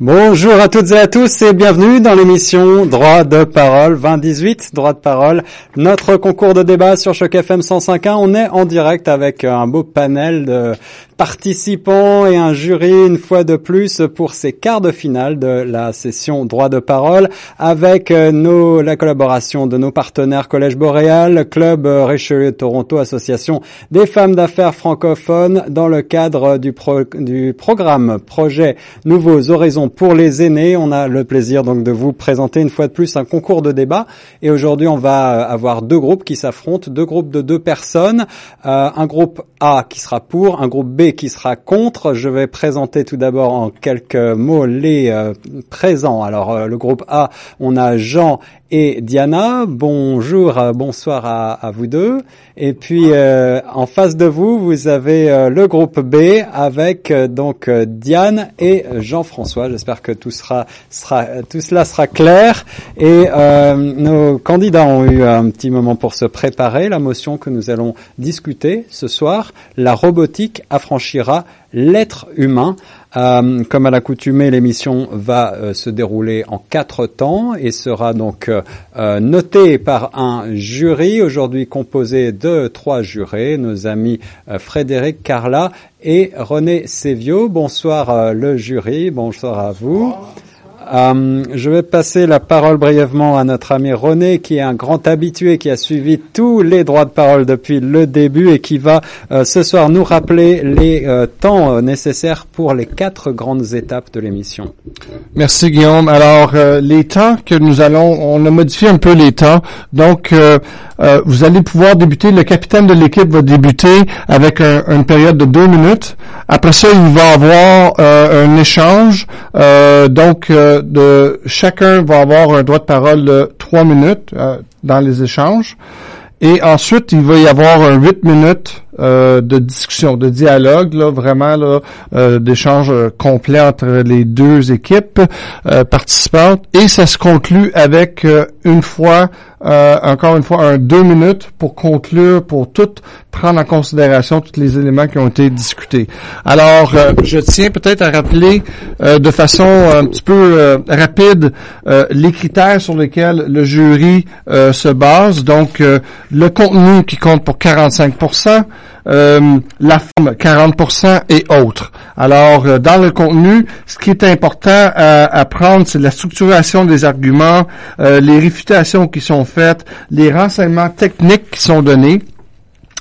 Bonjour à toutes et à tous et bienvenue dans l'émission Droit de parole 2018, Droit de parole, notre concours de débat sur Choc FM 105.1. On est en direct avec un beau panel de participants et un jury une fois de plus pour ces quarts de finale de la session droit de parole avec euh, la collaboration de nos partenaires Collège Boréal, Club Richelieu Toronto, Association des femmes d'affaires francophones dans le cadre du, du programme projet Nouveaux Horizons pour les aînés. On a le plaisir donc de vous présenter une fois de plus un concours de débat et aujourd'hui on va avoir deux groupes qui s'affrontent, deux groupes de deux personnes, euh, un groupe A qui sera pour, un groupe B qui sera contre. Je vais présenter tout d'abord en quelques mots les euh, présents. Alors euh, le groupe A, on a Jean et Diana. Bonjour, euh, bonsoir à, à, vous deux. Et puis en face de vous, vous avez le groupe B avec donc Diane et Jean-François. J'espère que tout cela sera clair. Et nos candidats ont eu un petit moment pour se préparer. La motion que nous allons discuter ce soir, la robotique affranchie l'être humain. Euh, comme à l'accoutumée, l'émission va euh, se dérouler en quatre temps et sera donc euh, notée par un jury, aujourd'hui composé de trois jurés, nos amis Frédéric Carla et René Sévio. Bonsoir le jury, bonsoir à vous. Euh, je vais passer la parole brièvement à notre ami René, qui est un grand habitué, qui a suivi tous les droits de parole depuis le début et qui va euh, ce soir nous rappeler les euh, temps nécessaires pour les quatre grandes étapes de l'émission. Merci Guillaume. Alors les temps que nous allons, on a modifié un peu les temps. Donc vous allez pouvoir débuter. Le capitaine de l'équipe va débuter avec une période de deux minutes. Après ça, il va avoir un échange. donc de chacun va avoir un droit de parole de trois minutes euh, dans les échanges. Et ensuite, il va y avoir un huit minutes euh, de discussion, de dialogue, là, vraiment là, euh, d'échange complet entre les deux équipes participantes. Et ça se conclut avec une fois euh, encore une fois, un deux minutes pour conclure, pour tout prendre en considération tous les éléments qui ont été discutés. Alors, euh, je tiens peut-être à rappeler euh, de façon un petit peu rapide les critères sur lesquels le jury se base. Donc, le contenu qui compte pour 45 euh, la forme 40% et autres. Alors, euh, dans le contenu, ce qui est important à, prendre, c'est la structuration des arguments, euh, les réfutations qui sont faites, les renseignements techniques qui sont donnés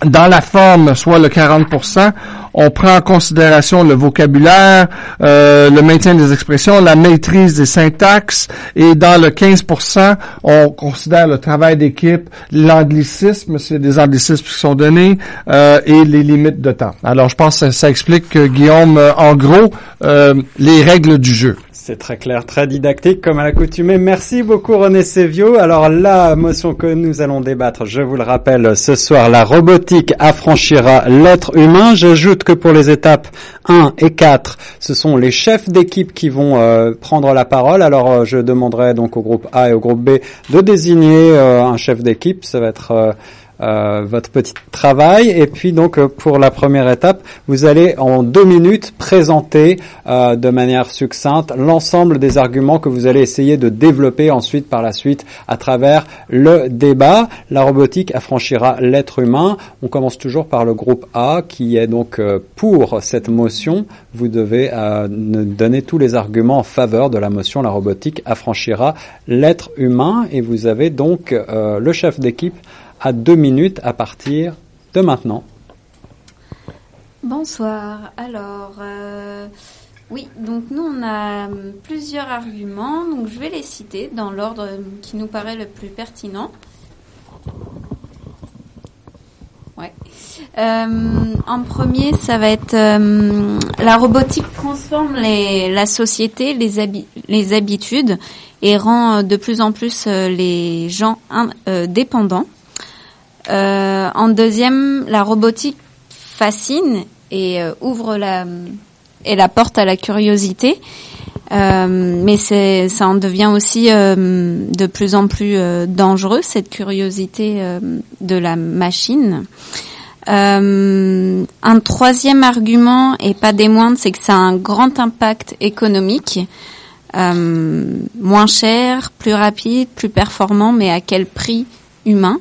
dans la forme, soit le 40%, on prend en considération le vocabulaire, euh, le maintien des expressions, la maîtrise des syntaxes, et dans le 15%, on considère le travail d'équipe, l'anglicisme, c'est des anglicismes qui sont donnés, euh, et les limites de temps. Alors, je pense que ça, explique, Guillaume, euh, en gros, les règles du jeu. C'est très clair, très didactique comme à l'accoutumée. Merci beaucoup René Sévio. Alors la motion que nous allons débattre, je vous le rappelle, ce soir, la robotique affranchira l'être humain. J'ajoute que pour les étapes 1 et 4, ce sont les chefs d'équipe qui vont euh, prendre la parole. Alors euh, je demanderai donc au groupe A et au groupe B de désigner euh, un chef d'équipe. Ça va être euh, votre petit travail. Et puis donc euh, pour la première étape, vous allez en deux minutes présenter euh, de manière succincte l'ensemble des arguments que vous allez essayer de développer ensuite par la suite à travers le débat. La robotique affranchira l'être humain. On commence toujours par le groupe A qui est donc pour cette motion. Vous devez donner tous les arguments en faveur de la motion. La robotique affranchira l'être humain. Et vous avez donc le chef d'équipe à deux minutes à partir de maintenant. Bonsoir. Alors, euh, oui, donc nous on a plusieurs arguments, donc je vais les citer dans l'ordre qui nous paraît le plus pertinent. Ouais. Euh, en premier, ça va être euh, la robotique transforme la société, les, les habitudes et rend de plus en plus les gens dépendants. Euh, en deuxième, la robotique fascine et euh, ouvre la et la porte à la curiosité. Euh, mais ça en devient aussi de plus en plus dangereux cette curiosité de la machine. Un troisième argument, et pas des moindres, c'est que ça a un grand impact économique. Moins cher, plus rapide, plus performant, mais à quel prix humain?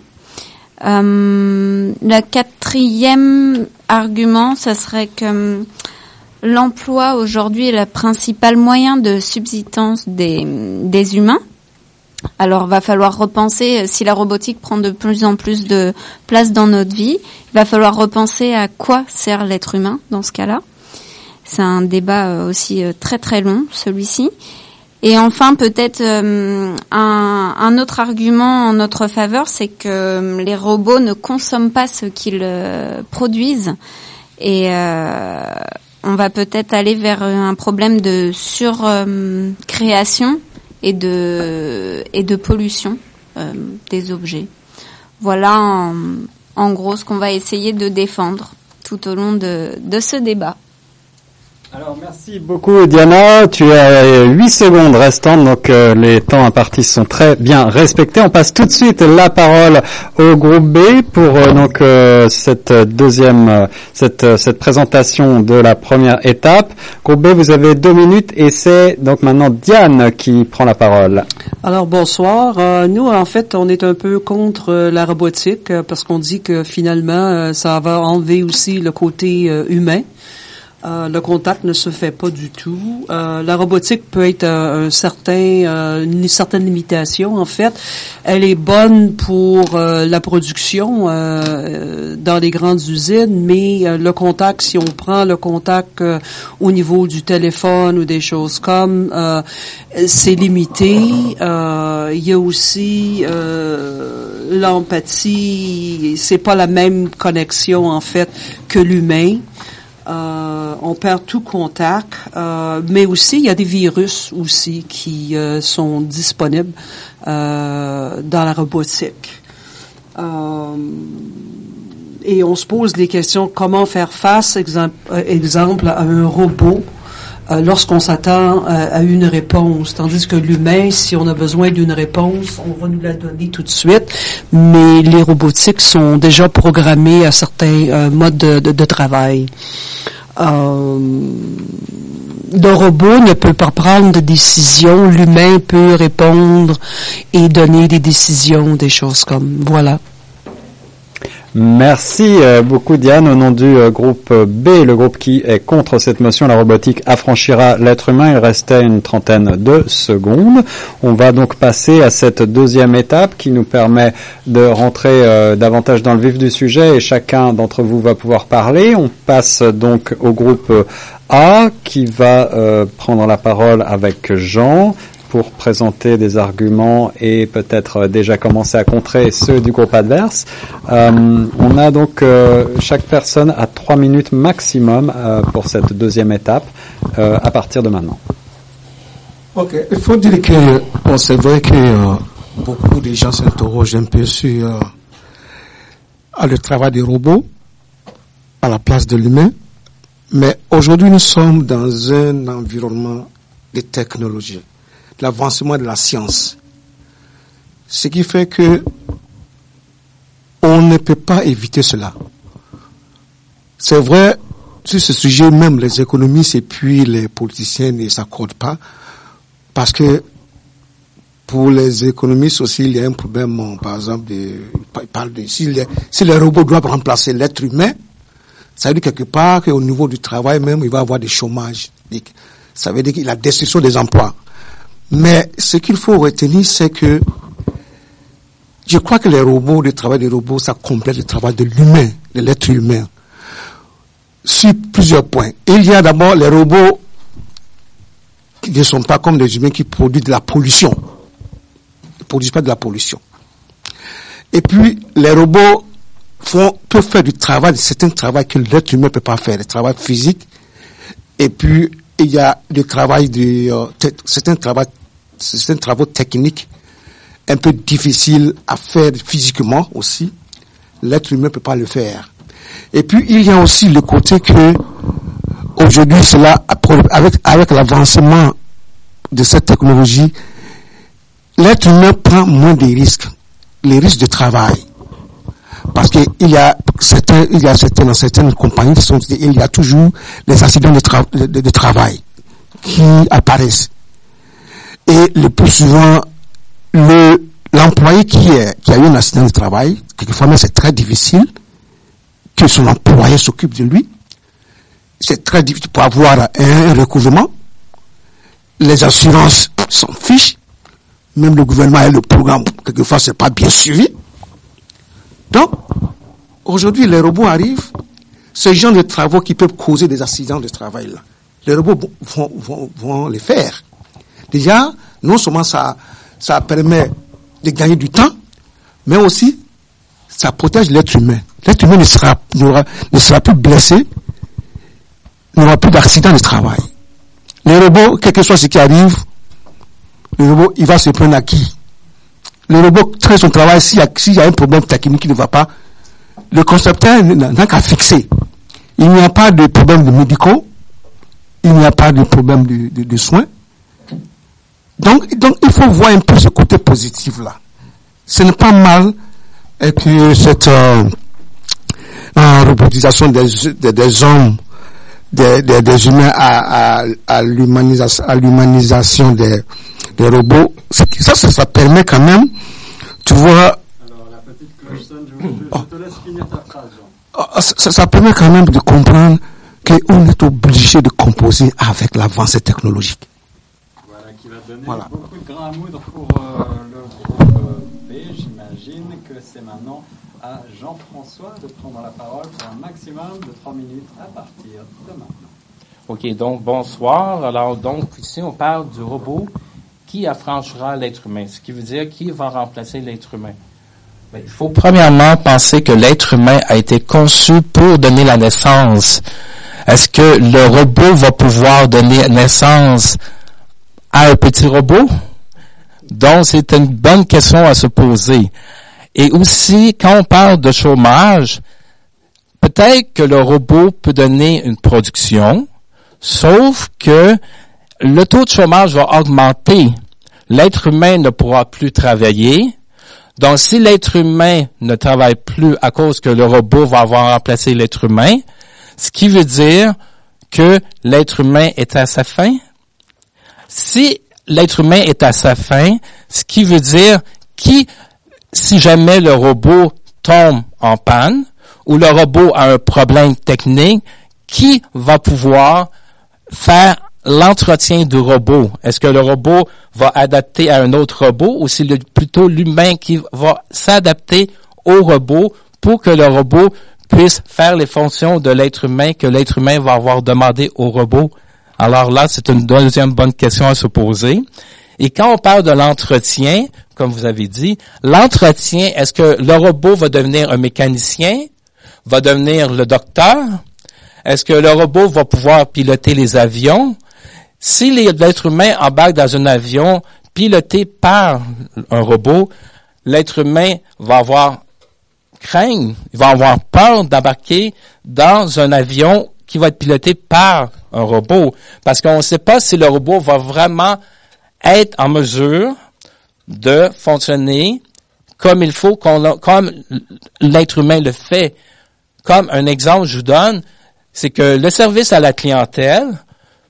Euh, Le quatrième argument, ça serait que l'emploi aujourd'hui est le principal moyen de subsistance des, des humains. Alors, va falloir repenser, si la robotique prend de plus en plus de place dans notre vie, il va falloir repenser à quoi sert l'être humain dans ce cas-là. C'est un débat euh, aussi euh, très très long, celui-ci. Et enfin, peut-être euh, un, autre argument en notre faveur, c'est que les robots ne consomment pas ce qu'ils produisent. Et euh, on va peut-être aller vers un problème de surcréation et de et de pollution euh, des objets. Voilà en, en gros ce qu'on va essayer de défendre tout au long de, de ce débat. Alors merci beaucoup Diana, tu as 8 secondes restantes donc euh, les temps impartis sont très bien respectés. On passe tout de suite la parole au groupe B pour euh, donc euh, cette deuxième euh, cette euh, cette présentation de la première étape. Groupe B, vous avez deux minutes et c'est donc maintenant Diane qui prend la parole. Alors bonsoir. Euh, nous en fait on est un peu contre la robotique parce qu'on dit que finalement ça va enlever aussi le côté humain. Euh, le contact ne se fait pas du tout. Euh, la robotique peut être euh, une certaine limitation. En fait, elle est bonne pour la production dans les grandes usines, mais le contact, si on prend le contact au niveau du téléphone ou des choses comme, c'est limité. Il y a aussi l'empathie. C'est pas la même connexion en fait que l'humain. On perd tout contact, euh, mais aussi il y a des virus aussi qui euh, sont disponibles euh, dans la robotique. Et on se pose des questions comment faire face, exemple, à un robot lorsqu'on s'attend à, une réponse, tandis que l'humain, si on a besoin d'une réponse, on va nous la donner tout de suite. Mais les robotiques sont déjà programmés à certains modes de, travail le robot ne peut pas prendre de décision, l'humain peut répondre et donner des décisions, des choses comme voilà. Merci euh, beaucoup Diane. Au nom du euh, groupe B, le groupe qui est contre cette motion, la robotique affranchira l'être humain. Il restait une trentaine de secondes. On va donc passer à cette deuxième étape qui nous permet de rentrer euh, davantage dans le vif du sujet et chacun d'entre vous va pouvoir parler. On passe donc au groupe A qui va prendre la parole avec Jean pour présenter des arguments et peut-être déjà commencer à contrer ceux du groupe adverse. Euh, on a donc euh, chaque personne a trois minutes maximum euh, pour cette deuxième étape à partir de maintenant. Ok, il faut dire que c'est vrai que beaucoup de gens s'interrogent un peu sur à le travail des robots à la place de l'humain, mais aujourd'hui nous sommes dans un environnement de technologie l'avancement de la science. Ce qui fait que on ne peut pas éviter cela. C'est vrai, sur ce sujet, même les économistes et puis les politiciens ne s'accordent pas, parce que pour les économistes aussi, il y a un problème, par exemple, de, ils parlent de, si les, si les robots doivent remplacer l'être humain, ça veut dire quelque part qu'au niveau du travail même, il va y avoir des chômages. Ça veut dire qu'il y a la destruction des emplois. Mais ce qu'il faut retenir, c'est que je crois que les robots, le travail des robots, ça complète le travail de l'humain, de l'être humain, sur plusieurs points. Il y a d'abord les robots qui ne sont pas comme des humains qui produisent de la pollution. Ils ne produisent pas de la pollution. Et puis, les robots font, peuvent faire du travail, certains travail que l'être humain ne peut pas faire, le travail physique. Et puis, il y a le travail de euh, certains travaux, certains travaux techniques un peu difficiles à faire physiquement aussi. L'être humain peut pas le faire. Et puis il y a aussi le côté que aujourd'hui cela avec avec l'avancement de cette technologie, l'être humain prend moins de risques, les risques de travail. Parce qu'il y a certains, il y a certaines, certaines compagnies qui sont, il y a toujours des accidents de, travail qui apparaissent. Et le plus souvent, le, l'employé qui, qui a eu un accident de travail, quelquefois c'est très difficile que son employé s'occupe de lui. C'est très difficile pour avoir un recouvrement. Les assurances s'en fichent. Même le gouvernement et le programme, quelquefois, c'est pas bien suivi. Donc, aujourd'hui, les robots arrivent. Ce genre de travaux qui peuvent causer des accidents de travail, là, les robots vont, vont, vont les faire. Déjà, non seulement ça, ça permet de gagner du temps, mais aussi, ça protège l'être humain. L'être humain ne sera, ne sera plus blessé, n'aura plus d'accident de travail. Les robots, quel que soit ce qui arrive, le robot, il va se prendre à qui Le robot traite son travail, s'il y, a, un problème technique qui ne va pas, le concepteur n'a qu'à fixer. Il n'y a pas de problème de médicaux, il n'y a pas de problème de, soins. Donc, donc, il faut voir un peu ce côté positif-là. Ce n'est pas mal que cette euh, robotisation des, des, hommes, des, des, humains à, à, à l'humanisation des, des robots, ça, ça, ça permet quand même, tu vois... Alors, la petite cloche sonne, je, je, te laisse finir ta phrase, ah, ça, ça, permet quand même de comprendre qu'on est obligé de composer avec l'avancée technologique. Voilà, qui va donner voilà. beaucoup de grains à moudre pour euh, le groupe B. J'imagine que c'est maintenant à Jean-François de prendre la parole pour un maximum de 3 minutes à partir de maintenant. OK, donc bonsoir. Alors, donc, ici, on parle du robot qui affranchira l'être humain, ce qui veut dire qui va remplacer l'être humain. Ben, il faut premièrement penser que l'être humain a été conçu pour donner la naissance. Est-ce que le robot va pouvoir donner naissance à un petit robot? Donc, c'est une bonne question à se poser. Et aussi, quand on parle de chômage, peut-être que le robot peut donner une production, sauf que le taux de chômage va augmenter. L'être humain ne pourra plus travailler. Donc, si l'être humain ne travaille plus à cause que le robot va avoir remplacé l'être humain, ce qui veut dire que l'être humain est à sa fin. Si l'être humain est à sa fin, ce qui veut dire qui, si jamais le robot tombe en panne ou le robot a un problème technique, qui va pouvoir faire l'entretien du robot? Est-ce que le robot va adapter à un autre robot ou c'est plutôt l'humain qui va s'adapter au robot pour que le robot puisse faire les fonctions de l'être humain que l'être humain va avoir demandé au robot? Alors là, c'est une deuxième bonne question à se poser. Et quand on parle de l'entretien, comme vous avez dit, l'entretien, est-ce que le robot va devenir un mécanicien, va devenir le docteur? Est-ce que le robot va pouvoir piloter les avions? Si l'être humain embarque dans un avion piloté par un robot, l'être humain va avoir crainte, il va avoir peur d'embarquer dans un avion qui va être piloté par un robot, parce qu'on ne sait pas si le robot va vraiment être en mesure de fonctionner comme il faut, comme l'être humain le fait. Comme un exemple, je vous donne, c'est que le service à la clientèle,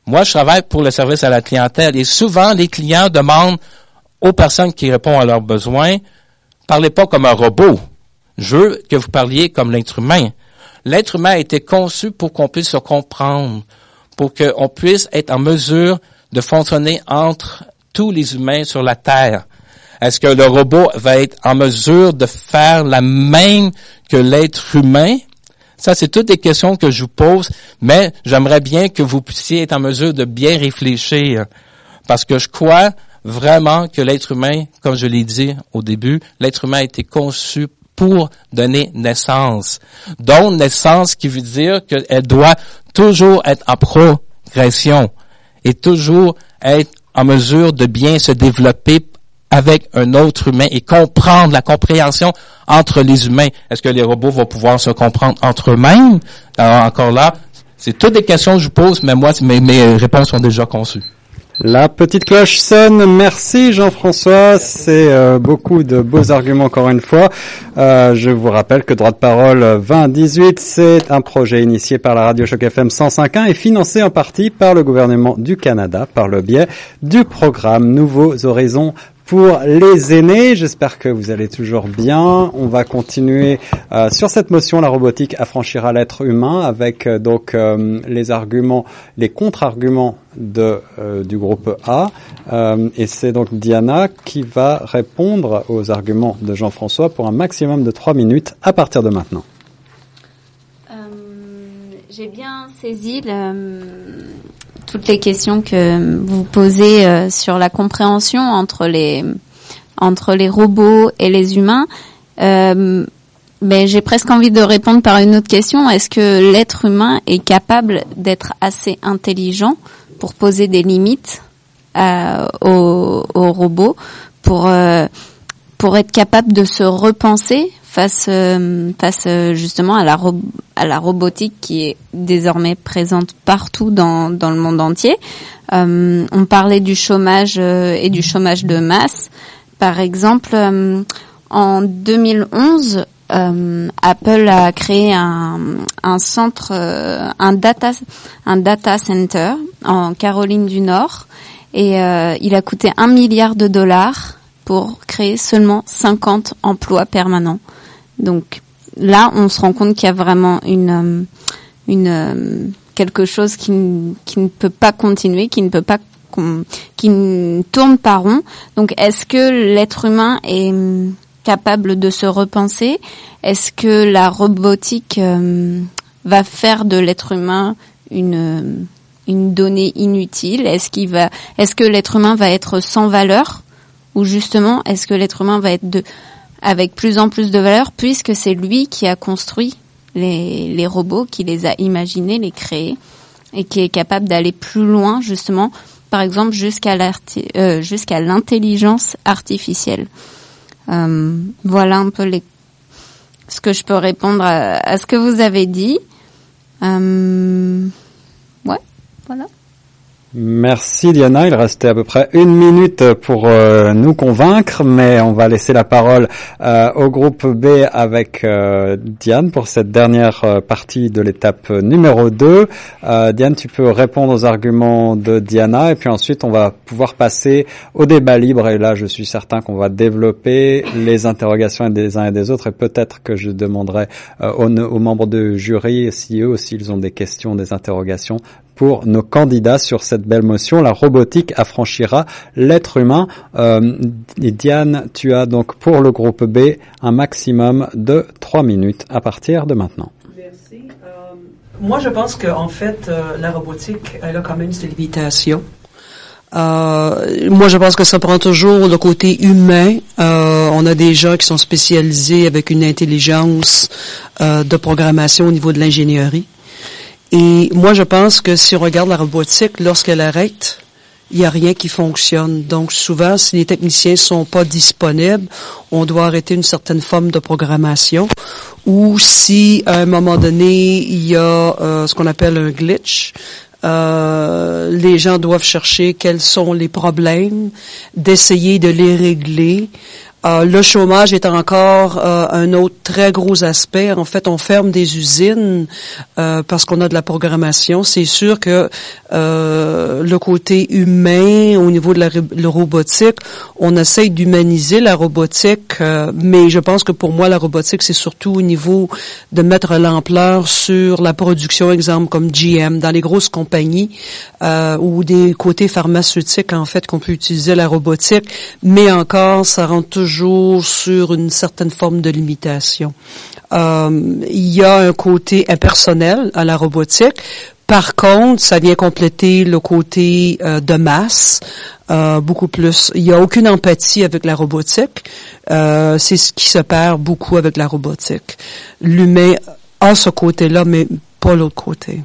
moi, je travaille pour le service à la clientèle et souvent, les clients demandent aux personnes qui répondent à leurs besoins, parlez pas comme un robot. Je veux que vous parliez comme l'être humain. L'être humain a été conçu pour qu'on puisse se comprendre, pour qu'on puisse être en mesure de fonctionner entre tous les humains sur la Terre. Est-ce que le robot va être en mesure de faire la même que l'être humain? Ça, c'est toutes des questions que je vous pose, mais j'aimerais bien que vous puissiez être en mesure de bien réfléchir, parce que je crois vraiment que l'être humain, comme je l'ai dit au début, l'être humain a été conçu pour donner naissance. Donc, naissance qui veut dire qu'elle doit toujours être en progression et toujours être en mesure de bien se développer avec un autre humain et comprendre la compréhension entre les humains. Est-ce que les robots vont pouvoir se comprendre entre eux-mêmes? Alors encore là, c'est toutes des questions que je pose, mais moi, mes, mes réponses sont déjà conçues. La petite cloche sonne. Merci Jean-François. C'est euh, beaucoup de beaux arguments encore une fois. Euh, je vous rappelle que Droit de parole 2018, c'est un projet initié par la radio Choc FM 105.1 et financé en partie par le gouvernement du Canada par le biais du programme Nouveaux Horizons pour les aînés. J'espère que vous allez toujours bien. On va continuer euh, sur cette motion. La robotique affranchira l'être humain avec euh, donc euh, les arguments, les contre-arguments de du groupe A. et c'est donc Diana qui va répondre aux arguments de Jean-François pour un maximum de trois minutes à partir de maintenant. J'ai bien saisi le, toutes les questions que vous posez euh, sur la compréhension entre les entre les robots et les humains. Euh, mais j'ai presque envie de répondre par une autre question. Est-ce que l'être humain est capable d'être assez intelligent pour poser des limites euh, aux, aux, robots, pour euh, pour être capable de se repenser face euh, face euh, justement à la à la robotique qui est désormais présente partout dans dans le monde entier. Euh, on parlait du chômage et du chômage de masse. Par exemple, en 2011, Apple a créé un, un centre, un data, un data center en Caroline du Nord, et il a coûté un milliard de dollars pour créer seulement 50 emplois permanents. Donc là, on se rend compte qu'il y a vraiment une, euh, une euh, quelque chose qui, qui ne peut pas continuer, qui ne peut pas qui ne tourne pas rond. Donc, est-ce que l'être humain est euh, capable de se repenser? Est-ce que la robotique va faire de l'être humain une une donnée inutile? Est-ce qu'il va Est-ce que l'être humain va être sans valeur? Ou justement, est-ce que l'être humain va être de avec plus en plus de valeur puisque c'est lui qui a construit les, les robots, qui les a imaginés, les créés et qui est capable d'aller plus loin justement, par exemple jusqu'à euh, l'intelligence artificielle. Euh, voilà un peu les, ce que je peux répondre à, à ce que vous avez dit. Euh, ouais, voilà. Merci Diana. Il restait à peu près une minute pour euh, nous convaincre, mais on va laisser la parole euh, au groupe B avec euh, Diane pour cette dernière partie de l'étape numéro 2. Diane, tu peux répondre aux arguments de Diana et puis ensuite on va pouvoir passer au débat libre et là je suis certain qu'on va développer les interrogations des uns et des autres et peut-être que je demanderai aux, aux membres de jury si eux aussi ils ont des questions, des interrogations pour nos candidats sur cette belle motion. La robotique affranchira l'être humain. Euh, Diane, tu as donc pour le groupe B un maximum de trois minutes à partir de maintenant. Merci. Euh, moi, je pense qu'en fait, euh, la robotique, elle a quand même ses limitations. Euh, moi, je pense que ça prend toujours le côté humain. Euh, on a des gens qui sont spécialisés avec une intelligence euh, de programmation au niveau de l'ingénierie. Et moi, je pense que si on regarde la robotique, lorsqu'elle arrête, il n'y a rien qui fonctionne. Donc souvent, si les techniciens sont pas disponibles, on doit arrêter une certaine forme de programmation. Ou si à un moment donné, il y a euh, ce qu'on appelle un glitch, euh, les gens doivent chercher quels sont les problèmes, d'essayer de les régler. Euh, le chômage est encore euh, un autre très gros aspect. En fait, on ferme des usines euh, parce qu'on a de la programmation. C'est sûr que le côté humain au niveau de la, robotique, on essaye d'humaniser la robotique, mais je pense que pour moi, la robotique, c'est surtout au niveau de mettre l'ampleur sur la production, exemple comme GM, dans les grosses compagnies ou des côtés pharmaceutiques, en fait, qu'on peut utiliser la robotique, mais encore, ça rentre toujours sur une certaine forme de limitation. Euh, il y a un côté impersonnel à la robotique. Par contre, ça vient compléter le côté euh, de masse euh, beaucoup plus. Il n'y a aucune empathie avec la robotique. c'est ce qui se perd beaucoup avec la robotique. L'humain a ce côté-là, mais pas l'autre côté.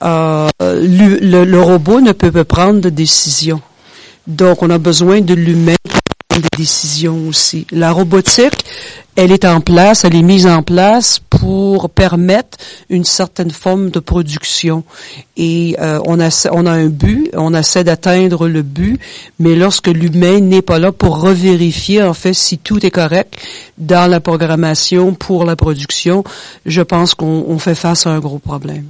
Le, le, robot ne peut pas prendre de décision. Donc, on a besoin de l'humain des décisions aussi. La robotique elle est en place, elle est mise en place pour permettre une certaine forme de production. Et euh, on, a, on a un but, on essaie d'atteindre le but, mais lorsque l'humain n'est pas là pour revérifier en fait si tout est correct dans la programmation pour la production, je pense qu'on fait face à un gros problème.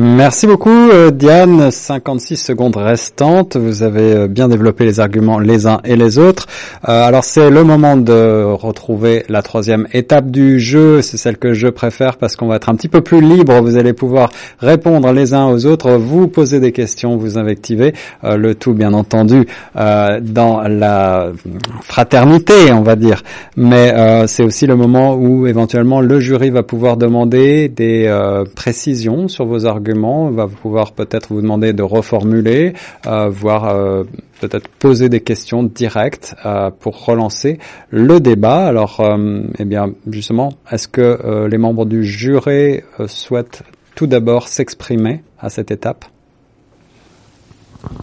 Merci beaucoup euh, Diane. 56 secondes restantes. Vous avez euh, bien développé les arguments les uns et les autres. Euh, alors c'est le moment de retrouver la troisième étape du jeu. C'est celle que je préfère parce qu'on va être un petit peu plus libre. Vous allez pouvoir répondre les uns aux autres, vous poser des questions, vous invectiver. le tout bien entendu dans la fraternité, on va dire. Mais c'est aussi le moment où éventuellement le jury va pouvoir demander des précisions sur vos arguments on va pouvoir peut-être vous demander de reformuler, euh, voire euh, peut-être poser des questions directes euh, pour relancer le débat. Alors, eh bien, justement, est-ce que les membres du jury souhaitent tout d'abord s'exprimer à cette étape?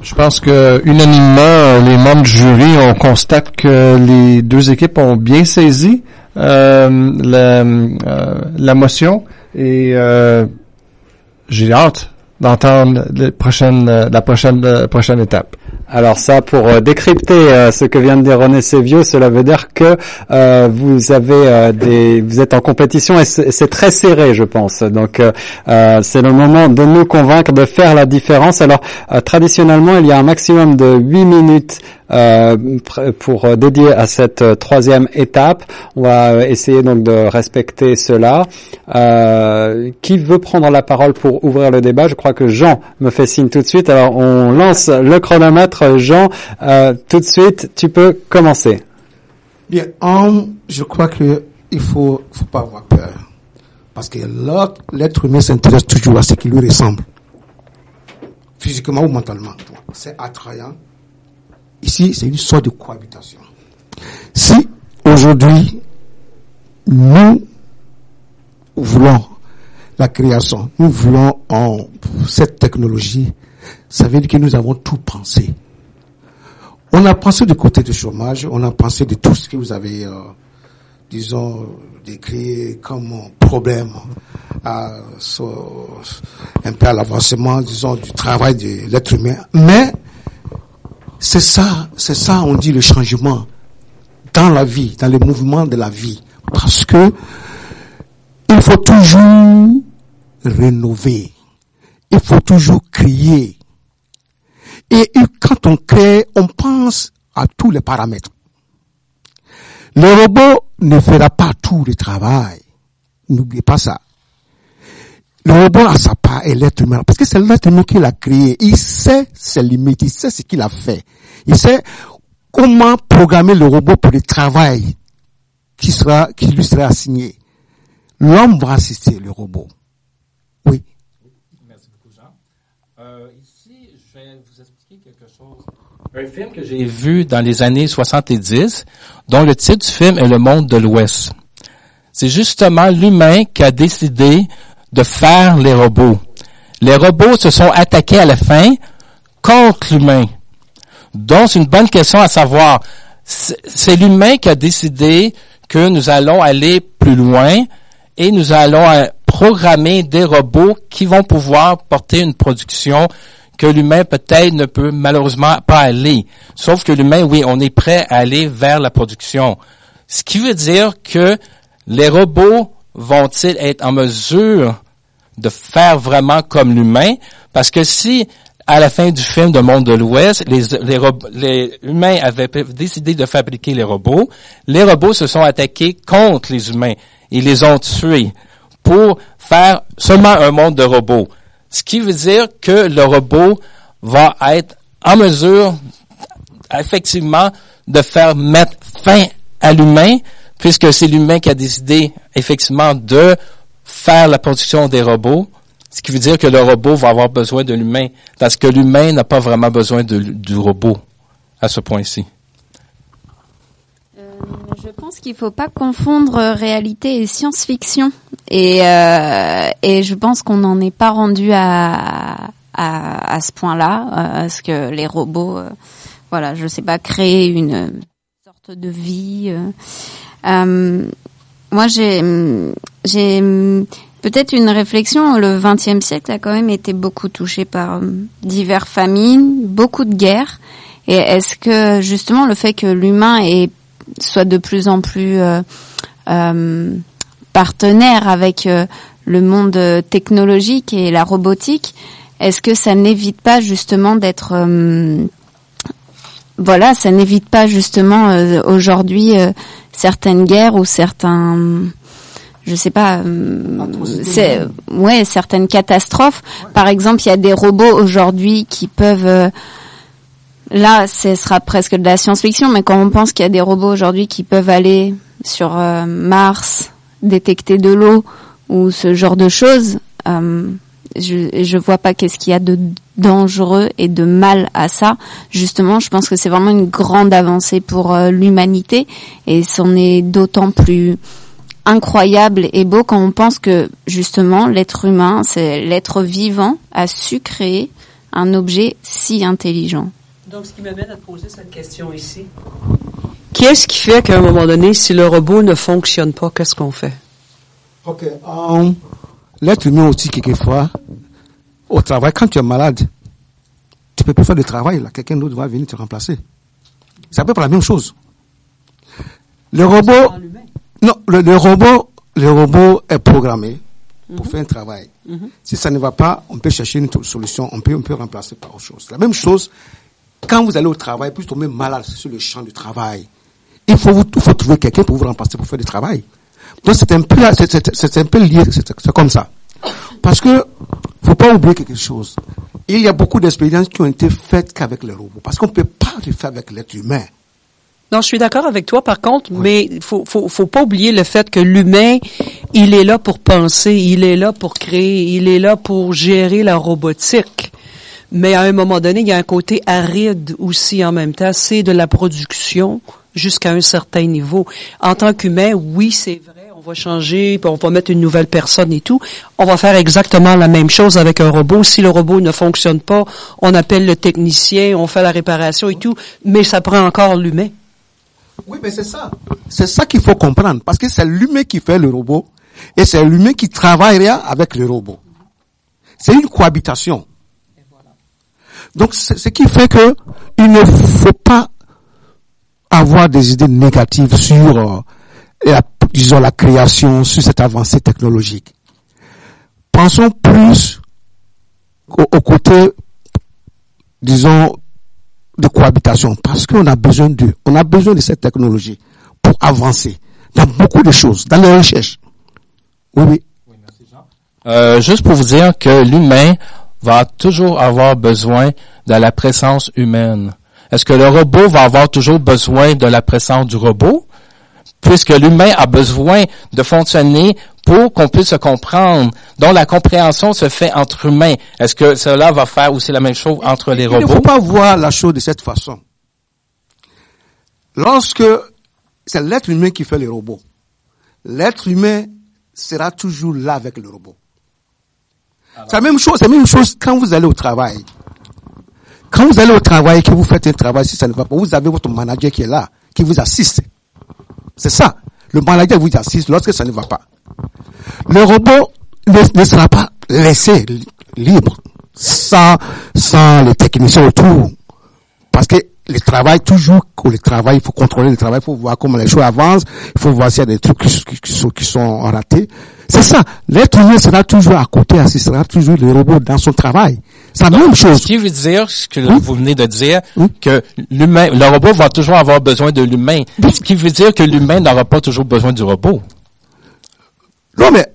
Je pense que unanimement, les membres du jury, on constate que les deux équipes ont bien saisi la, motion et j'ai hâte d'entendre la prochaine, la prochaine, la prochaine étape. Alors ça, pour euh, décrypter euh, ce que vient de dire René Sévio, cela veut dire que euh, vous avez des, vous êtes en compétition et c'est très serré, je pense. Donc c'est le moment de nous convaincre de faire la différence. Alors traditionnellement, il y a un maximum de 8 minutes euh, pour euh, dédier à cette euh, troisième étape. On va essayer donc de respecter cela. qui veut prendre la parole pour ouvrir le débat? Je crois que Jean me fait signe tout de suite. Alors on lance le chronomètre. Jean, tout de suite, tu peux commencer. Bien, je crois que il faut, faut pas avoir peur. Parce que l'être humain s'intéresse toujours à ce qui lui ressemble. Physiquement ou mentalement. C'est attrayant Ici, c'est une sorte de cohabitation. Si aujourd'hui, nous voulons la création, nous voulons en cette technologie, ça veut dire que nous avons tout pensé. On a pensé du côté du chômage, on a pensé de tout ce que vous avez, euh, disons, décrit comme problème à, un peu à l'avancement, disons, du travail de l'être humain. Mais c'est ça, c'est ça, on dit le changement dans la vie, dans le mouvement de la vie. Parce que il faut toujours rénover. Il faut toujours créer. Et quand on crée, on pense à tous les paramètres. Le robot ne fera pas tout le travail. N'oubliez pas ça. Le robot a sa part et l'être humain. Parce que c'est l'être humain qui l'a créé. Il sait ses limites, il sait ce qu'il a fait. Il sait comment programmer le robot pour le travail qui sera, qui lui sera assigné. L'homme va assister le robot. Oui. Merci beaucoup, Jean. Euh, ici, je vais vous expliquer quelque chose. Un film que j'ai vu dans les années 70, dont le titre du film est Le monde de l'Ouest. C'est justement l'humain qui a décidé de faire les robots. Les robots se sont attaqués à la fin contre l'humain. Donc, c'est une bonne question à savoir. C'est l'humain qui a décidé que nous allons aller plus loin et nous allons euh, programmer des robots qui vont pouvoir porter une production que l'humain peut-être ne peut malheureusement pas aller. Sauf que l'humain, oui, on est prêt à aller vers la production. Ce qui veut dire que les robots vont-ils être en mesure de faire vraiment comme l'humain, parce que si à la fin du film de Monde de l'Ouest, les, les, les, humains avaient décidé de fabriquer les robots, les robots se sont attaqués contre les humains. Ils les ont tués pour faire seulement un monde de robots. Ce qui veut dire que le robot va être en mesure, effectivement, de faire mettre fin à l'humain, puisque c'est l'humain qui a décidé, effectivement, de faire la production des robots, ce qui veut dire que le robot va avoir besoin de l'humain, parce que l'humain n'a pas vraiment besoin de, du robot à ce point-ci. Euh, je pense qu'il ne faut pas confondre réalité et science-fiction, et, euh, et je pense qu'on n'en est pas rendu à, à, à ce point-là, à ce que les robots, euh, voilà, je sais pas, créer une sorte de vie. Euh, moi, j'ai, j'ai peut-être une réflexion. Le XXe siècle a quand même été beaucoup touché par euh, divers famines, beaucoup de guerres. Et est-ce que justement le fait que l'humain soit de plus en plus euh, euh, partenaire avec euh, le monde technologique et la robotique, est-ce que ça n'évite pas justement d'être voilà, ça n'évite pas justement euh, aujourd'hui euh, certaines guerres ou certains je sais pas euh, c'est ouais certaines catastrophes. Par exemple, il y a des robots aujourd'hui qui peuvent euh, Là, ce sera presque de la science-fiction, mais quand on pense qu'il y a des robots aujourd'hui qui peuvent aller sur euh, Mars, détecter de l'eau ou ce genre de choses, euh, je je vois pas qu'est-ce qu'il y a de dangereux et de mal à ça. Justement, je pense que c'est vraiment une grande avancée pour euh, l'humanité et c'en est d'autant plus incroyable et beau quand on pense que justement l'être humain, c'est l'être vivant, a su créer un objet si intelligent. Donc, ce qui m'amène à te poser cette question ici. Qu'est-ce qui fait qu'à un moment donné, si le robot ne fonctionne pas, qu'est-ce qu'on fait? Ok. euh, L'être humain aussi, quelquefois, au travail, quand tu es malade, tu peux plus faire de travail, là. Quelqu'un d'autre va venir te remplacer. C'est à peu près la même chose. Le robot, non, le, le robot, le robot est programmé pour faire un travail. Si ça ne va pas, on peut chercher une solution, on peut, on peut remplacer par autre chose. La même chose, quand vous allez au travail, puis vous tombez malade sur le champ du travail, il faut, vous, faut trouver quelqu'un pour vous remplacer pour faire du travail. Donc c'est un peu, c'est- un peu lié, c'est c'est comme ça. Parce que, faut pas oublier quelque chose. Il y a beaucoup d'expériences qui ont été faites qu'avec les robots. Parce qu'on peut pas le faire avec l'être humain. Non, je suis d'accord avec toi, par contre, mais faut, faut, faut pas oublier le fait que l'humain, il est là pour penser, il est là pour créer, il est là pour gérer la robotique. Mais à un moment donné, il y a un côté aride aussi en même temps. C'est de la production jusqu'à un certain niveau. En tant qu'humain, oui, c'est vrai, on va changer, puis on va mettre une nouvelle personne et tout. On va faire exactement la même chose avec un robot. Si le robot ne fonctionne pas, on appelle le technicien, on fait la réparation et tout, mais ça prend encore l'humain. Oui, mais c'est ça. C'est ça qu'il faut comprendre. Parce que c'est l'humain qui fait le robot et c'est l'humain qui travaillera avec le robot. C'est une cohabitation. Donc, ce qui fait que il ne faut pas avoir des idées négatives sur, euh, la, disons, la création, sur cette avancée technologique. Pensons plus au côté, disons, de cohabitation parce qu'on a besoin d'eux. On a besoin de cette technologie pour avancer dans beaucoup de choses, dans les recherches. Oui, oui. Euh, juste pour vous dire que l'humain va toujours avoir besoin de la présence humaine. Est-ce que le robot va avoir toujours besoin de la présence du robot? Puisque l'humain a besoin de fonctionner pour qu'on puisse se comprendre. Donc la compréhension se fait entre humains. Est-ce que cela va faire aussi la même chose entre les Il ne faut robots? pas voir la chose de cette façon. Lorsque c'est l'être humain qui fait le robot, l'être humain sera toujours là avec le robot. C'est la même chose, c'est la même chose quand vous allez au travail. Quand vous allez au travail, que vous faites un travail, si ça ne va pas, vous avez votre manager qui est là, qui vous assiste. C'est ça. Le manager vous assiste lorsque ça ne va pas. Le robot ne, ne sera pas laissé li- libre sans, sans les techniciens autour. Parce que le travail, toujours le travail, il faut contrôler le travail, il faut voir comment les choses avancent, il faut voir s'il y a des trucs qui, sont, qui sont ratés. C'est ça. L'être humain sera toujours à côté, assistera toujours le robot dans son travail. C'est la même chose. Ce qui veut dire, ce que vous venez de dire, que l'humain, le robot va toujours avoir besoin de l'humain. Ce qui veut dire que l'humain n'aura pas toujours besoin du robot. Non, mais,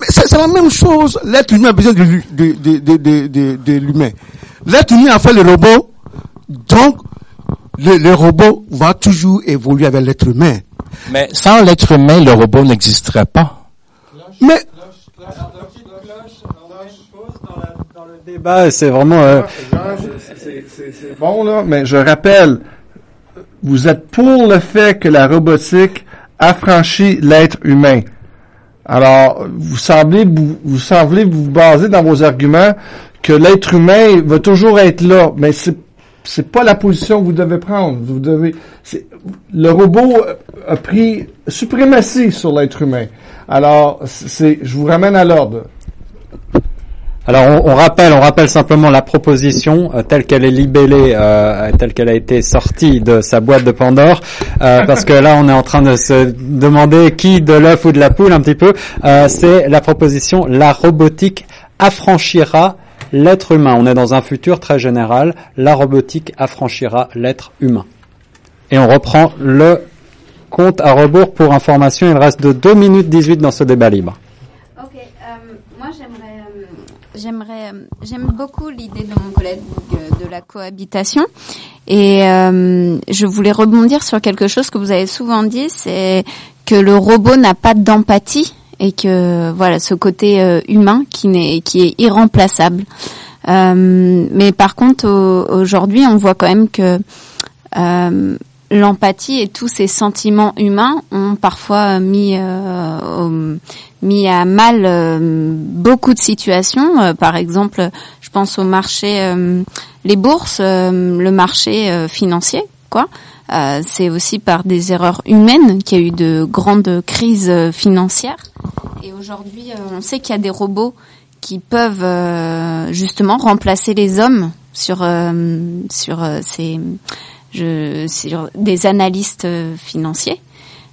mais c'est c'est la même chose. L'être humain a besoin de, de, de, de, de, de- de l'humain. L'être humain a fait le robot, donc le, le robot va toujours évoluer avec l'être humain. Mais sans l'être humain, le robot n'existerait pas. Mais débat, c'est vraiment euh, C'est bon, là, mais je rappelle, vous êtes pour le fait que la robotique affranchit l'être humain. Alors, vous semblez vous, vous semblez vous baser dans vos arguments que l'être humain va toujours être là, mais c'est c'est pas la position que vous devez prendre. Vous devez, le robot a pris suprématie sur l'être humain. Alors, c'est, je vous ramène à l'ordre. Alors on, rappelle, on rappelle simplement la proposition euh, telle qu'elle est libellée, euh, telle qu'elle a été sortie de sa boîte de Pandore, euh, parce que là on est en train de se demander qui de l'œuf ou de la poule un petit peu. c'est la proposition la robotique affranchira l'être humain. On est dans un futur très général. La robotique affranchira l'être humain. Et on reprend le compte à rebours pour information. Il reste de 2 minutes 18 dans ce débat libre. J'aimerais, euh, j'aime beaucoup l'idée de mon collègue euh, de la cohabitation et euh, je voulais rebondir sur quelque chose que vous avez souvent dit, c'est que le robot n'a pas d'empathie et que voilà ce côté humain qui n'est qui est irremplaçable. mais par contre aujourd'hui on voit quand même que l'empathie et tous ces sentiments humains ont parfois mis euh, mis à mal euh, beaucoup de situations. Euh, par exemple, je pense au marché, les bourses, le marché financier, quoi. c'est aussi par des erreurs humaines qu'il y a eu de grandes crises financières. Et aujourd'hui, on sait qu'il y a des robots qui peuvent justement remplacer les hommes sur sur ces je, sur des analystes euh, financiers.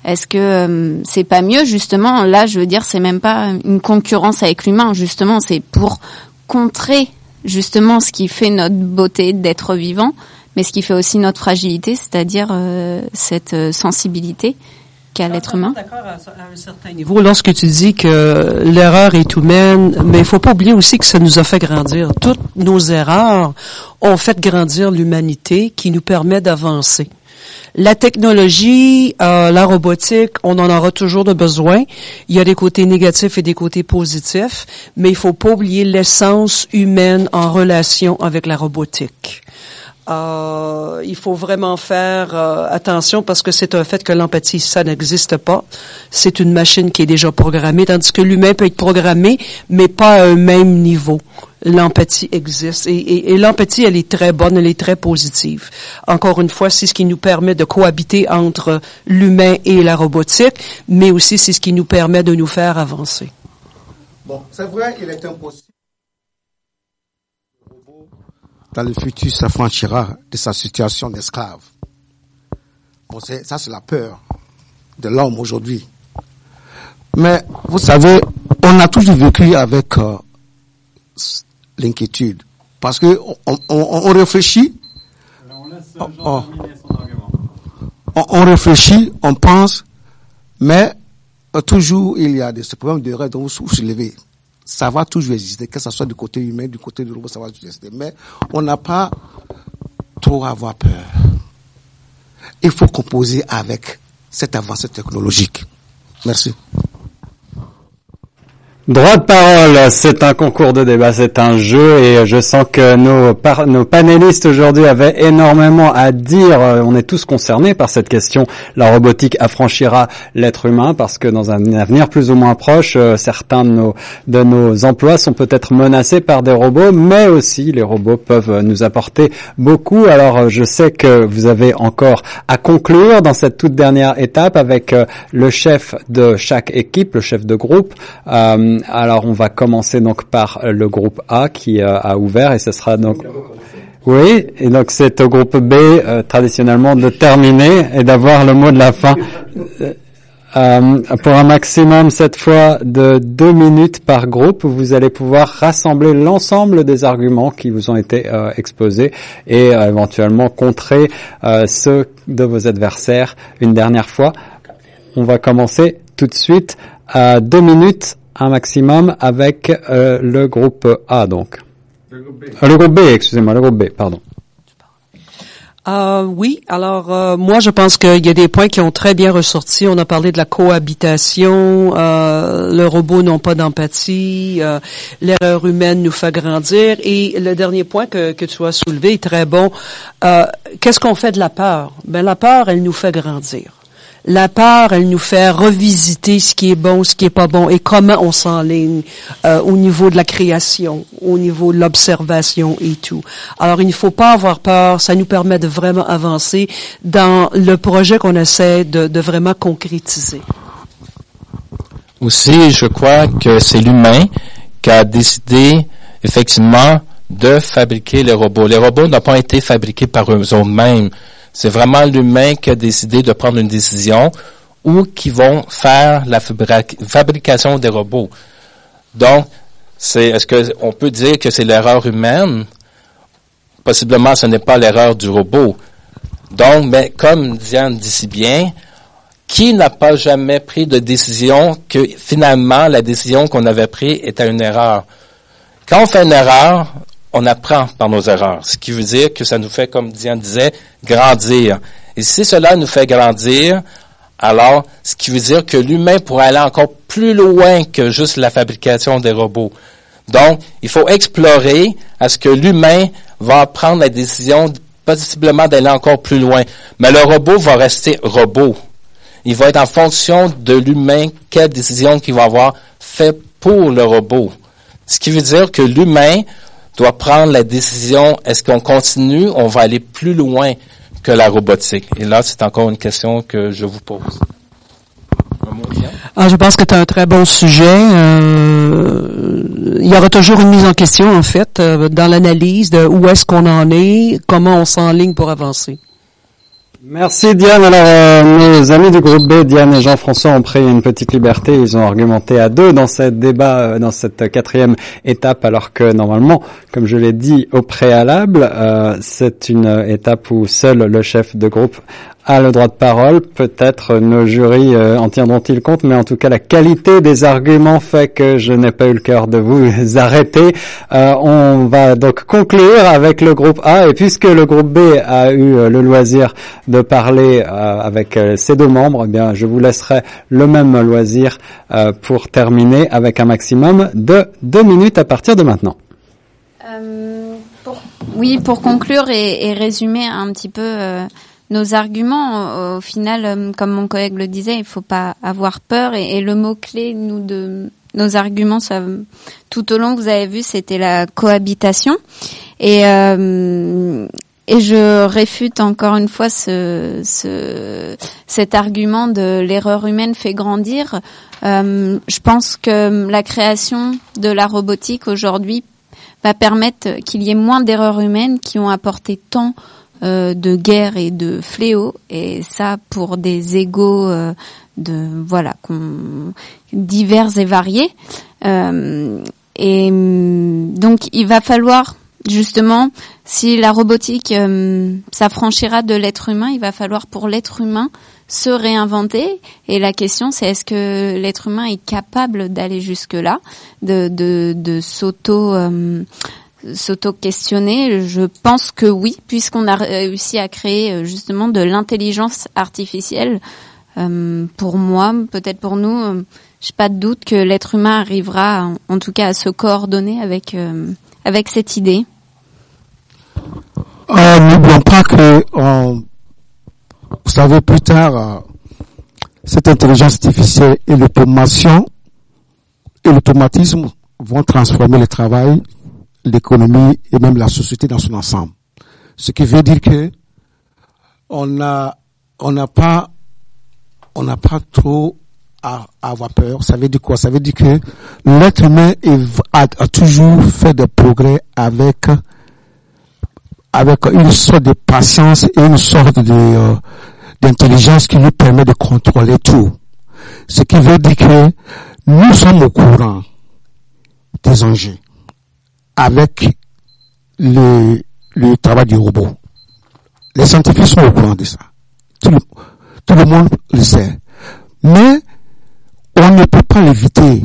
Est-ce que euh, c'est pas mieux justement Là, je veux dire, c'est même pas une concurrence avec l'humain. Justement, c'est pour contrer justement ce qui fait notre beauté d'être vivant, mais ce qui fait aussi notre fragilité, c'est-à-dire euh, cette sensibilité qu'à l'être humain. D'accord à, un certain niveau. Lorsque tu dis que l'erreur est humaine, mais il faut pas oublier aussi que ça nous a fait grandir. Toutes nos erreurs ont fait grandir l'humanité, qui nous permet d'avancer. La technologie, euh, la robotique, on en aura toujours de besoin. Il y a des côtés négatifs et des côtés positifs, mais il faut pas oublier l'essence humaine en relation avec la robotique. Euh, il faut vraiment faire euh, attention parce que c'est un fait que l'empathie, ça n'existe pas. C'est une machine qui est déjà programmée, tandis que l'humain peut être programmé, mais pas à un même niveau. L'empathie existe et, et l'empathie, elle est très bonne, elle est très positive. Encore une fois, c'est ce qui nous permet de cohabiter entre l'humain et la robotique, mais aussi c'est ce qui nous permet de nous faire avancer. Bon, c'est vrai, il est impossible dans le futur s'affranchira de sa situation d'esclave. Bon, ça c'est la peur de l'homme aujourd'hui. Mais vous savez, on a toujours vécu avec euh, l'inquiétude. Parce que on, on, réfléchit. On, on, réfléchit, on pense, mais euh, toujours il y a des problèmes de rêve dont vous soulevez ça va toujours exister, que ce soit du côté humain, du côté du robot, ça va toujours exister. Mais on n'a pas trop à avoir peur. Il faut composer avec cette avancée technologique. Merci. Droit de parole, c'est un concours de débat, c'est un jeu et je sens que nos, nos panélistes aujourd'hui avaient énormément à dire. On est tous concernés par cette question. La robotique affranchira l'être humain parce que dans un avenir plus ou moins proche, euh, certains de nos, emplois sont peut-être menacés par des robots, mais aussi les robots peuvent nous apporter beaucoup. Alors je sais que vous avez encore à conclure dans cette toute dernière étape avec euh, le chef de chaque équipe, le chef de groupe. Euh, alors on va commencer donc par le groupe A qui euh, a ouvert et ce sera donc oui, et donc c'est au groupe B euh, traditionnellement de terminer et d'avoir le mot de la fin. Euh, pour un maximum cette fois de deux minutes par groupe, vous allez pouvoir rassembler l'ensemble des arguments qui vous ont été exposés et éventuellement contrer ceux de vos adversaires une dernière fois. On va commencer tout de suite à deux minutes un maximum avec euh, le groupe A donc. Le groupe B, euh, le groupe B excusez-moi, le groupe B, pardon. Euh, oui, alors euh, moi je pense qu'il y a des points qui ont très bien ressorti. On a parlé de la cohabitation, euh, le robot n'a pas d'empathie, euh, l'erreur humaine nous fait grandir. Et le dernier point que, que tu as soulevé est très bon. Qu'est-ce qu'on fait de la peur? Ben la peur, elle nous fait grandir. La peur, elle nous fait revisiter ce qui est bon, ce qui est pas bon et comment on s'enligne euh, au niveau de la création, au niveau de l'observation et tout. Alors, il ne faut pas avoir peur. Ça nous permet de vraiment avancer dans le projet qu'on essaie de, de vraiment concrétiser. Aussi, je crois que c'est l'humain qui a décidé effectivement de fabriquer les robots. Les robots n'ont pas été fabriqués par eux-mêmes. C'est vraiment l'humain qui a décidé de prendre une décision ou qui vont faire la fabrication des robots. Donc, c'est, est-ce qu'on peut dire que c'est l'erreur humaine? Possiblement, ce n'est pas l'erreur du robot. Donc, mais comme Diane dit si bien, qui n'a pas jamais pris de décision que finalement la décision qu'on avait prise était une erreur? Quand on fait une erreur, on apprend par nos erreurs, ce qui veut dire que ça nous fait, comme Diane disait, grandir. Et si cela nous fait grandir, alors ce qui veut dire que l'humain pourrait aller encore plus loin que juste la fabrication des robots. Donc, il faut explorer à ce que l'humain va prendre la décision possiblement d'aller encore plus loin. Mais le robot va rester robot. Il va être en fonction de l'humain, quelle décision qu'il va avoir fait pour le robot. Ce qui veut dire que l'humain doit prendre la décision, est-ce qu'on continue, on va aller plus loin que la robotique? Et là, c'est encore une question que je vous pose. Ah, je pense que as un très bon sujet. Euh, il y aura toujours une mise en question, en fait, euh, dans l'analyse de où est-ce qu'on en est, comment on s'enligne pour avancer. Merci Diane. Alors euh, nos amis du groupe B, Diane et Jean-François, ont pris une petite liberté. Ils ont argumenté à deux dans ce débat, euh, dans cette quatrième étape, alors que normalement, comme je l'ai dit au préalable, euh, c'est une étape où seul le chef de groupe a le droit de parole. Peut-être nos jurys euh, en tiendront-ils compte, mais en tout cas la qualité des arguments fait que je n'ai pas eu le cœur de vous arrêter. Euh, on va donc conclure avec le groupe A, et puisque le groupe B a eu euh, le loisir de parler avec ses deux membres, eh bien je vous laisserai le même loisir pour terminer avec un maximum de deux minutes à partir de maintenant. Oui, pour conclure et, et, résumer un petit peu nos arguments, au, final, euh, comme mon collègue le disait, il faut pas avoir peur. Et, le mot clé, nous de nos arguments, tout au long, vous avez vu, c'était la cohabitation. Et euh, et je réfute encore une fois ce, ce cet argument de l'erreur humaine fait grandir. Euh, je pense que la création de la robotique aujourd'hui va permettre qu'il y ait moins d'erreurs humaines qui ont apporté tant euh, de guerre et de fléaux, et ça pour des égaux euh, de voilà divers et variés. Euh, et mm, donc il va falloir justement, si la robotique s'affranchira de l'être humain, il va falloir pour l'être humain se réinventer. Et la question, c'est est-ce que l'être humain est capable d'aller jusque là, de, de, de s'auto s'auto-questionner Je pense que oui, puisqu'on a réussi à créer euh, justement de l'intelligence artificielle. Euh, pour moi, peut-être pour nous, euh, j'ai pas de doute que l'être humain arrivera, en, tout cas, à se coordonner avec euh, avec cette idée. N'oublions pas que, vous savez, plus tard, cette intelligence artificielle et l'automation et l'automatisme vont transformer le travail l'économie et même la société dans son ensemble. Ce qui veut dire que on a, on n'a pas, on n'a pas trop à, avoir peur. Ça veut dire quoi? Ça veut dire que l'être humain a, toujours fait des progrès avec avec une sorte de patience et une sorte de euh, d'intelligence qui lui permet de contrôler tout. Ce qui veut dire que nous sommes au courant des enjeux avec le, le travail du robot. Les scientifiques sont au courant de ça. Tout le, tout le monde le sait. Mais on ne peut pas l'éviter.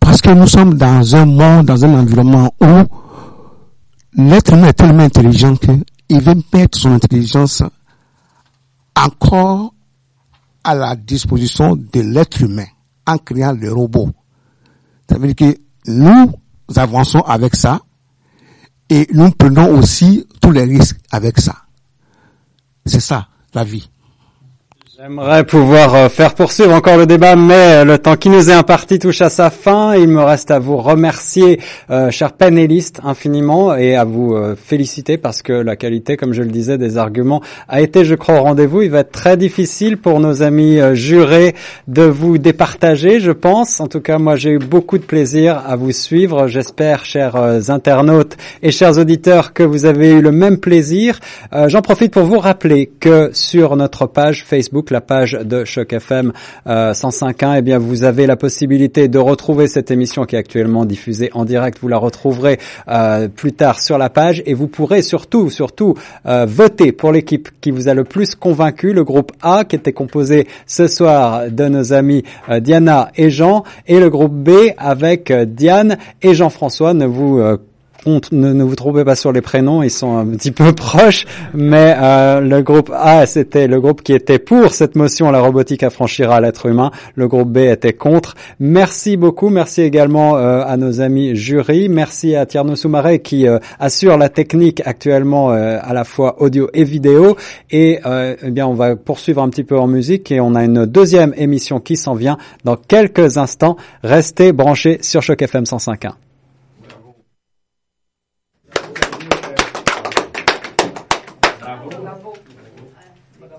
Parce que nous sommes dans un monde, dans un environnement où l'être humain est tellement intelligent qu'il veut mettre son intelligence encore à la disposition de l'être humain en créant le robot. Ça veut dire que nous, avançons avec ça et nous prenons aussi tous les risques avec ça. C'est ça, la vie. J'aimerais pouvoir euh, faire poursuivre encore le débat, mais euh, le temps qui nous est imparti touche à sa fin. Il me reste à vous remercier, euh, chers panélistes, infiniment, et à vous féliciter parce que la qualité, comme je le disais, des arguments a été, je crois, au rendez-vous. Il va être très difficile pour nos amis jurés de vous départager, je pense. En tout cas, moi, j'ai eu beaucoup de plaisir à vous suivre. J'espère, chers internautes et chers auditeurs, que vous avez eu le même plaisir. J'en profite pour vous rappeler que sur notre page Facebook, la page de Choc FM euh, 105.1, eh bien vous avez la possibilité de retrouver cette émission qui est actuellement diffusée en direct. Vous la retrouverez euh, plus tard sur la page et vous pourrez surtout, surtout euh, voter pour l'équipe qui vous a le plus convaincu, le groupe A qui était composé ce soir de nos amis euh, Diana et Jean et le groupe B avec euh, Diane et Jean-François. Ne vous ne, vous trompez pas sur les prénoms, ils sont un petit peu proches, mais euh, le groupe A, c'était le groupe qui était pour cette motion, la robotique affranchira l'être humain. Le groupe B était contre. Merci beaucoup, merci également euh, à nos amis jury, merci à Tierno Soumaré qui euh, assure la technique actuellement euh, à la fois audio et vidéo. Et eh bien, on va poursuivre un petit peu en musique et on a une deuxième émission qui s'en vient dans quelques instants. Restez branchés sur Choc FM 105.1.